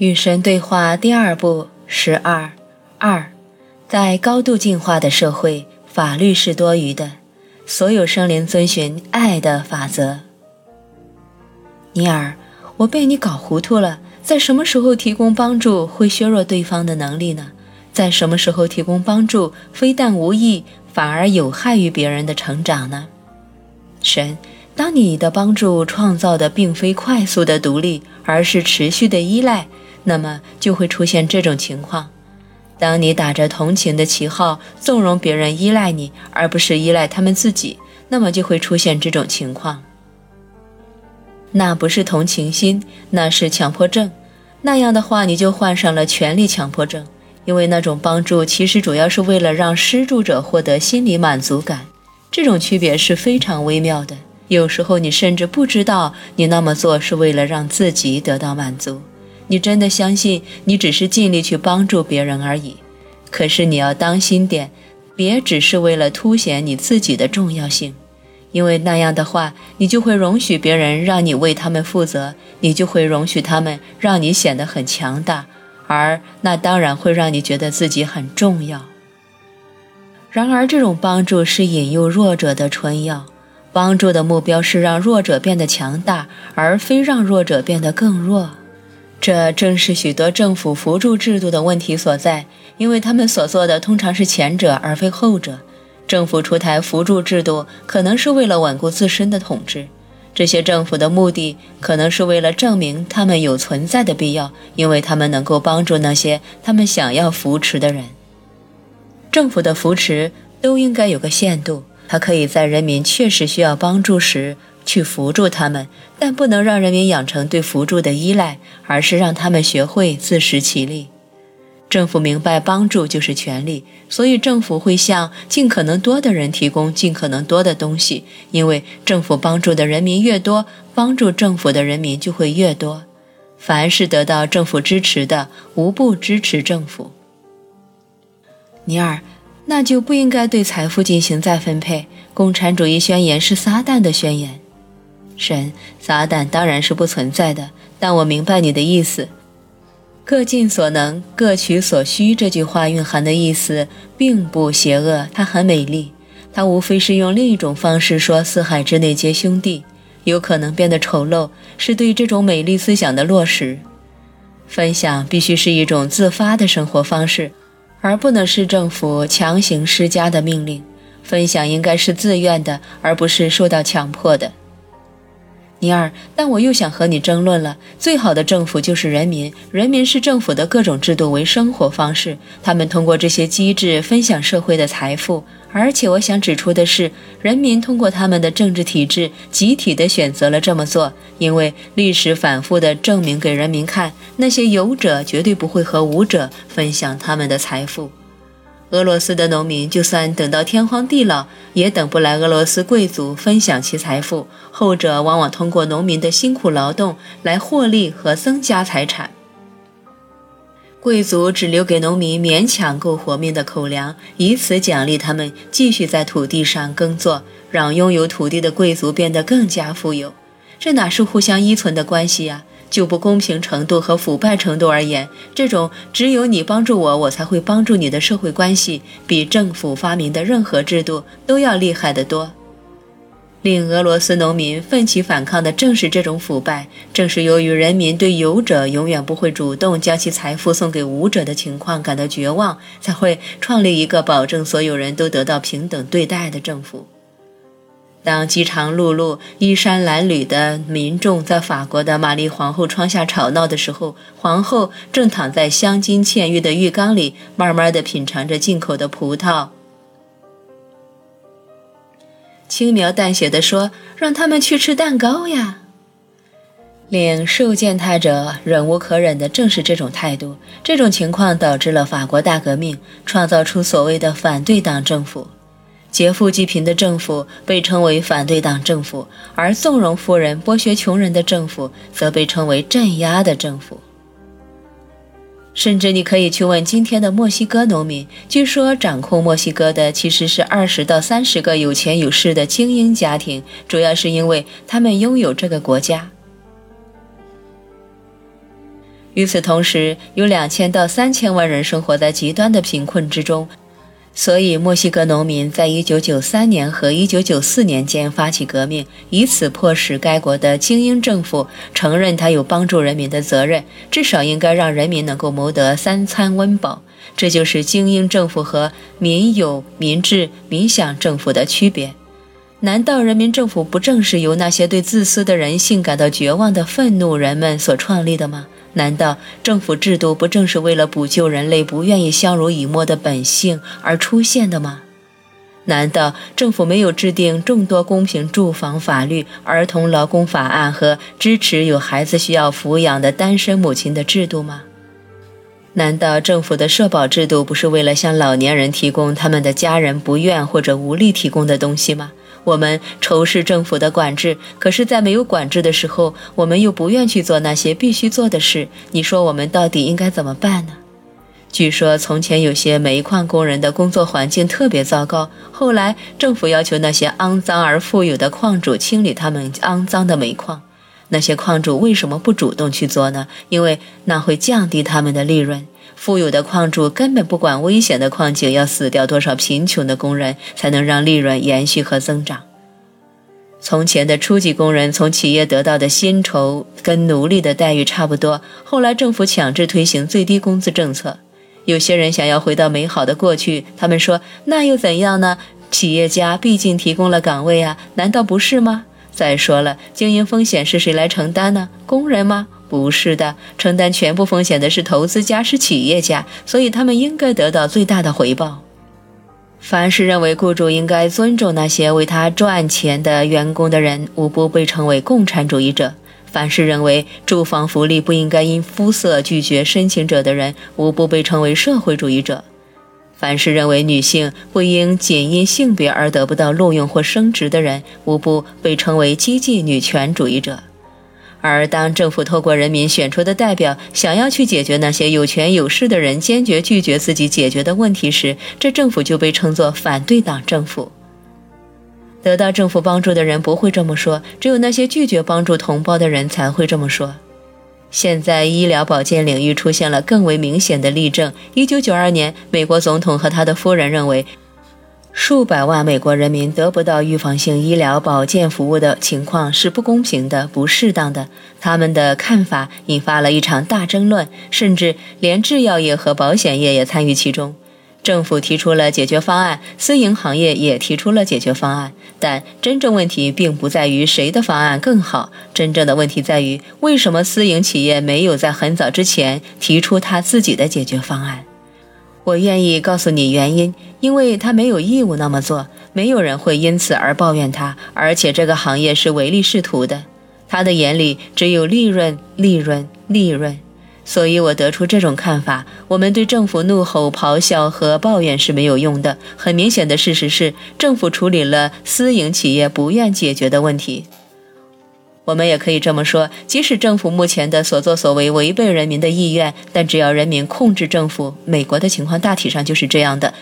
与神对话第二部十二二，在高度进化的社会，法律是多余的，所有生灵遵循爱的法则。尼尔，我被你搞糊涂了，在什么时候提供帮助会削弱对方的能力呢？在什么时候提供帮助非但无益，反而有害于别人的成长呢？神，当你的帮助创造的并非快速的独立，而是持续的依赖。那么就会出现这种情况：当你打着同情的旗号纵容别人依赖你，而不是依赖他们自己，那么就会出现这种情况。那不是同情心，那是强迫症。那样的话，你就患上了权力强迫症，因为那种帮助其实主要是为了让施助者获得心理满足感。这种区别是非常微妙的，有时候你甚至不知道你那么做是为了让自己得到满足。你真的相信你只是尽力去帮助别人而已？可是你要当心点，别只是为了凸显你自己的重要性，因为那样的话，你就会容许别人让你为他们负责，你就会容许他们让你显得很强大，而那当然会让你觉得自己很重要。然而，这种帮助是引诱弱者的春药，帮助的目标是让弱者变得强大，而非让弱者变得更弱。这正是许多政府扶助制度的问题所在，因为他们所做的通常是前者而非后者。政府出台扶助制度，可能是为了稳固自身的统治。这些政府的目的，可能是为了证明他们有存在的必要，因为他们能够帮助那些他们想要扶持的人。政府的扶持都应该有个限度，它可以在人民确实需要帮助时。去扶助他们，但不能让人民养成对扶助的依赖，而是让他们学会自食其力。政府明白帮助就是权利，所以政府会向尽可能多的人提供尽可能多的东西，因为政府帮助的人民越多，帮助政府的人民就会越多。凡是得到政府支持的，无不支持政府。尼尔，那就不应该对财富进行再分配。共产主义宣言是撒旦的宣言。神，撒旦当然是不存在的，但我明白你的意思。各尽所能，各取所需。这句话蕴含的意思并不邪恶，它很美丽。它无非是用另一种方式说“四海之内皆兄弟”，有可能变得丑陋，是对这种美丽思想的落实。分享必须是一种自发的生活方式，而不能是政府强行施加的命令。分享应该是自愿的，而不是受到强迫的。尼尔，但我又想和你争论了。最好的政府就是人民，人民是政府的各种制度为生活方式，他们通过这些机制分享社会的财富。而且我想指出的是，人民通过他们的政治体制集体的选择了这么做，因为历史反复的证明给人民看，那些有者绝对不会和无者分享他们的财富。俄罗斯的农民就算等到天荒地老，也等不来俄罗斯贵族分享其财富。后者往往通过农民的辛苦劳动来获利和增加财产。贵族只留给农民勉强够活命的口粮，以此奖励他们继续在土地上耕作，让拥有土地的贵族变得更加富有。这哪是互相依存的关系呀？就不公平程度和腐败程度而言，这种只有你帮助我，我才会帮助你的社会关系，比政府发明的任何制度都要厉害得多。令俄罗斯农民奋起反抗的正是这种腐败，正是由于人民对有者永远不会主动将其财富送给无者的情况感到绝望，才会创立一个保证所有人都得到平等对待的政府。当饥肠辘辘、衣衫褴褛的民众在法国的玛丽皇后窗下吵闹的时候，皇后正躺在镶金嵌玉的浴缸里，慢慢的品尝着进口的葡萄，轻描淡写的说：“让他们去吃蛋糕呀！”令受践踏者忍无可忍的正是这种态度。这种情况导致了法国大革命，创造出所谓的反对党政府。劫富济贫的政府被称为反对党政府，而纵容富人、剥削穷人的政府则被称为镇压的政府。甚至你可以去问今天的墨西哥农民，据说掌控墨西哥的其实是二十到三十个有钱有势的精英家庭，主要是因为他们拥有这个国家。与此同时，有两千到三千万人生活在极端的贫困之中。所以，墨西哥农民在1993年和1994年间发起革命，以此迫使该国的精英政府承认他有帮助人民的责任，至少应该让人民能够谋得三餐温饱。这就是精英政府和民有、民治、民享政府的区别。难道人民政府不正是由那些对自私的人性感到绝望的愤怒人们所创立的吗？难道政府制度不正是为了补救人类不愿意相濡以沫的本性而出现的吗？难道政府没有制定众多公平住房法律、儿童劳工法案和支持有孩子需要抚养的单身母亲的制度吗？难道政府的社保制度不是为了向老年人提供他们的家人不愿或者无力提供的东西吗？我们仇视政府的管制，可是，在没有管制的时候，我们又不愿去做那些必须做的事。你说，我们到底应该怎么办呢？据说，从前有些煤矿工人的工作环境特别糟糕，后来政府要求那些肮脏而富有的矿主清理他们肮脏的煤矿。那些矿主为什么不主动去做呢？因为那会降低他们的利润。富有的矿主根本不管危险的矿井要死掉多少贫穷的工人，才能让利润延续和增长。从前的初级工人从企业得到的薪酬跟奴隶的待遇差不多，后来政府强制推行最低工资政策。有些人想要回到美好的过去，他们说：“那又怎样呢？企业家毕竟提供了岗位啊，难道不是吗？”再说了，经营风险是谁来承担呢？工人吗？不是的，承担全部风险的是投资家，是企业家，所以他们应该得到最大的回报。凡是认为雇主应该尊重那些为他赚钱的员工的人，无不被称为共产主义者；凡是认为住房福利不应该因肤色拒绝申请者的人，无不被称为社会主义者；凡是认为女性不应仅因性别而得不到录用或升职的人，无不被称为激进女权主义者。而当政府透过人民选出的代表，想要去解决那些有权有势的人坚决拒绝自己解决的问题时，这政府就被称作反对党政府。得到政府帮助的人不会这么说，只有那些拒绝帮助同胞的人才会这么说。现在医疗保健领域出现了更为明显的例证。一九九二年，美国总统和他的夫人认为。数百万美国人民得不到预防性医疗保健服务的情况是不公平的、不适当的。他们的看法引发了一场大争论，甚至连制药业和保险业也参与其中。政府提出了解决方案，私营行业也提出了解决方案。但真正问题并不在于谁的方案更好，真正的问题在于为什么私营企业没有在很早之前提出他自己的解决方案。我愿意告诉你原因，因为他没有义务那么做，没有人会因此而抱怨他，而且这个行业是唯利是图的，他的眼里只有利润、利润、利润，所以我得出这种看法：我们对政府怒吼、咆哮和抱怨是没有用的。很明显的事实是，政府处理了私营企业不愿解决的问题。我们也可以这么说：即使政府目前的所作所为违背人民的意愿，但只要人民控制政府，美国的情况大体上就是这样的，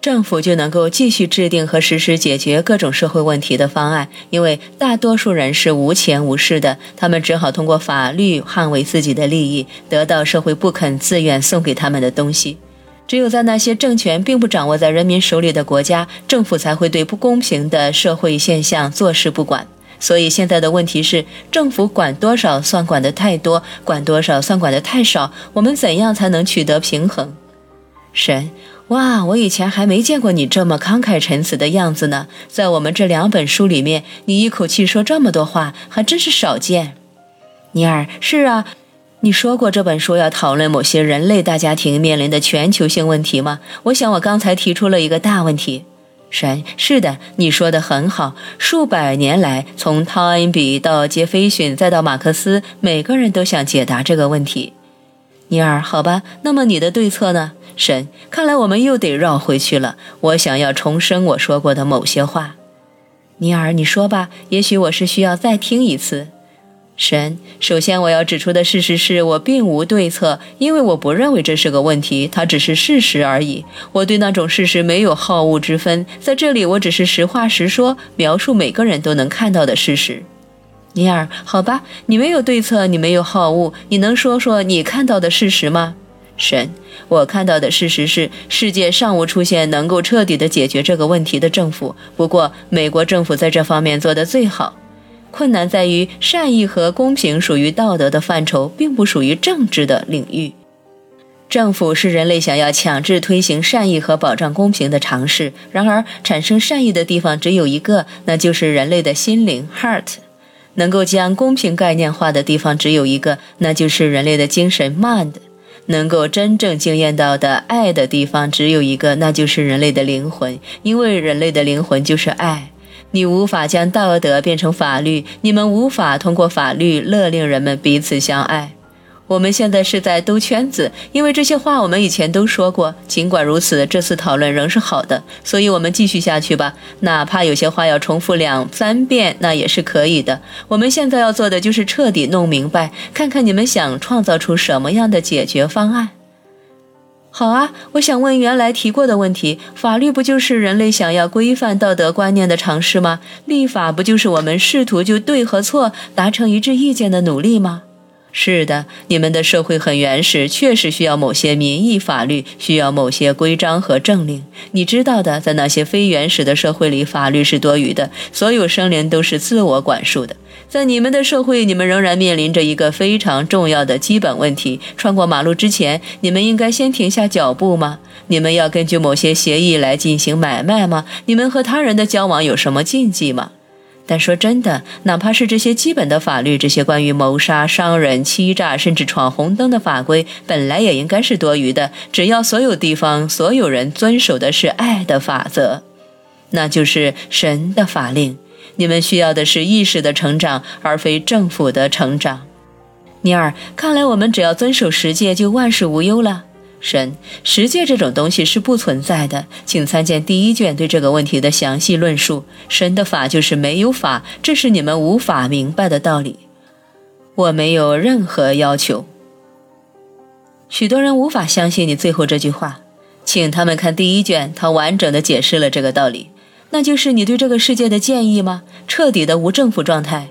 政府就能够继续制定和实施解决各种社会问题的方案。因为大多数人是无钱无势的，他们只好通过法律捍卫自己的利益，得到社会不肯自愿送给他们的东西。只有在那些政权并不掌握在人民手里的国家，政府才会对不公平的社会现象坐视不管。所以现在的问题是，政府管多少算管得太多，管多少算管得太少。我们怎样才能取得平衡？神，哇！我以前还没见过你这么慷慨陈词的样子呢。在我们这两本书里面，你一口气说这么多话，还真是少见。尼尔，是啊，你说过这本书要讨论某些人类大家庭面临的全球性问题吗？我想我刚才提出了一个大问题。神是的，你说的很好。数百年来，从汤恩比到杰斐逊，再到马克思，每个人都想解答这个问题。尼尔，好吧，那么你的对策呢？神，看来我们又得绕回去了。我想要重申我说过的某些话。尼尔，你说吧，也许我是需要再听一次。神，首先我要指出的事实是我并无对策，因为我不认为这是个问题，它只是事实而已。我对那种事实没有好恶之分，在这里我只是实话实说，描述每个人都能看到的事实。尼尔，好吧，你没有对策，你没有好恶，你能说说你看到的事实吗？神，我看到的事实是，世界尚无出现能够彻底的解决这个问题的政府。不过，美国政府在这方面做得最好。困难在于，善意和公平属于道德的范畴，并不属于政治的领域。政府是人类想要强制推行善意和保障公平的尝试。然而，产生善意的地方只有一个，那就是人类的心灵 （heart）。能够将公平概念化的地方只有一个，那就是人类的精神 （mind）。能够真正惊艳到的爱的地方只有一个，那就是人类的灵魂，因为人类的灵魂就是爱。你无法将道德变成法律，你们无法通过法律勒令人们彼此相爱。我们现在是在兜圈子，因为这些话我们以前都说过。尽管如此，这次讨论仍是好的，所以我们继续下去吧。哪怕有些话要重复两三遍，那也是可以的。我们现在要做的就是彻底弄明白，看看你们想创造出什么样的解决方案。好啊，我想问原来提过的问题：法律不就是人类想要规范道德观念的尝试吗？立法不就是我们试图就对和错达成一致意见的努力吗？是的，你们的社会很原始，确实需要某些民意法律，需要某些规章和政令。你知道的，在那些非原始的社会里，法律是多余的，所有生灵都是自我管束的。在你们的社会，你们仍然面临着一个非常重要的基本问题：穿过马路之前，你们应该先停下脚步吗？你们要根据某些协议来进行买卖吗？你们和他人的交往有什么禁忌吗？但说真的，哪怕是这些基本的法律，这些关于谋杀、伤人、欺诈，甚至闯红灯的法规，本来也应该是多余的。只要所有地方、所有人遵守的是爱的法则，那就是神的法令。你们需要的是意识的成长，而非政府的成长。尼尔，看来我们只要遵守十诫，就万事无忧了。神十诫这种东西是不存在的，请参见第一卷对这个问题的详细论述。神的法就是没有法，这是你们无法明白的道理。我没有任何要求。许多人无法相信你最后这句话，请他们看第一卷，他完整的解释了这个道理。那就是你对这个世界的建议吗？彻底的无政府状态？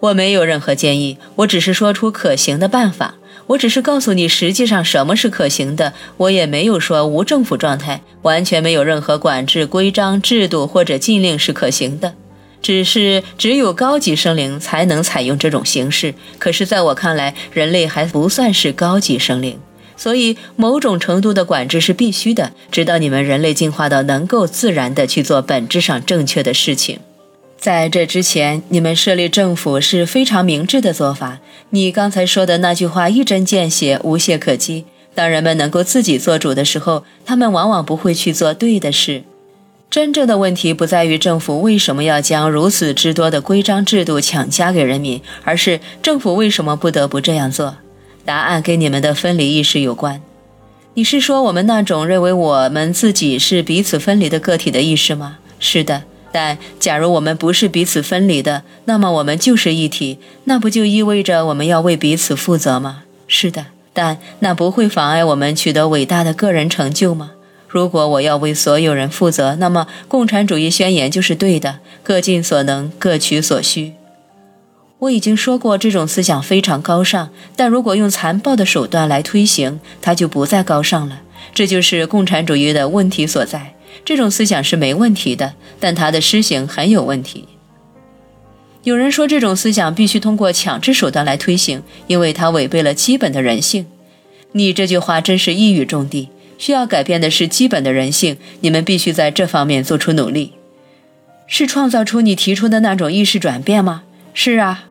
我没有任何建议，我只是说出可行的办法。我只是告诉你，实际上什么是可行的。我也没有说无政府状态，完全没有任何管制规章制度或者禁令是可行的。只是只有高级生灵才能采用这种形式。可是，在我看来，人类还不算是高级生灵，所以某种程度的管制是必须的，直到你们人类进化到能够自然的去做本质上正确的事情。在这之前，你们设立政府是非常明智的做法。你刚才说的那句话一针见血，无懈可击。当人们能够自己做主的时候，他们往往不会去做对的事。真正的问题不在于政府为什么要将如此之多的规章制度强加给人民，而是政府为什么不得不这样做。答案跟你们的分离意识有关。你是说我们那种认为我们自己是彼此分离的个体的意识吗？是的。但假如我们不是彼此分离的，那么我们就是一体。那不就意味着我们要为彼此负责吗？是的，但那不会妨碍我们取得伟大的个人成就吗？如果我要为所有人负责，那么共产主义宣言就是对的：各尽所能，各取所需。我已经说过，这种思想非常高尚，但如果用残暴的手段来推行，它就不再高尚了。这就是共产主义的问题所在。这种思想是没问题的，但它的施行很有问题。有人说，这种思想必须通过强制手段来推行，因为它违背了基本的人性。你这句话真是一语中的。需要改变的是基本的人性，你们必须在这方面做出努力。是创造出你提出的那种意识转变吗？是啊。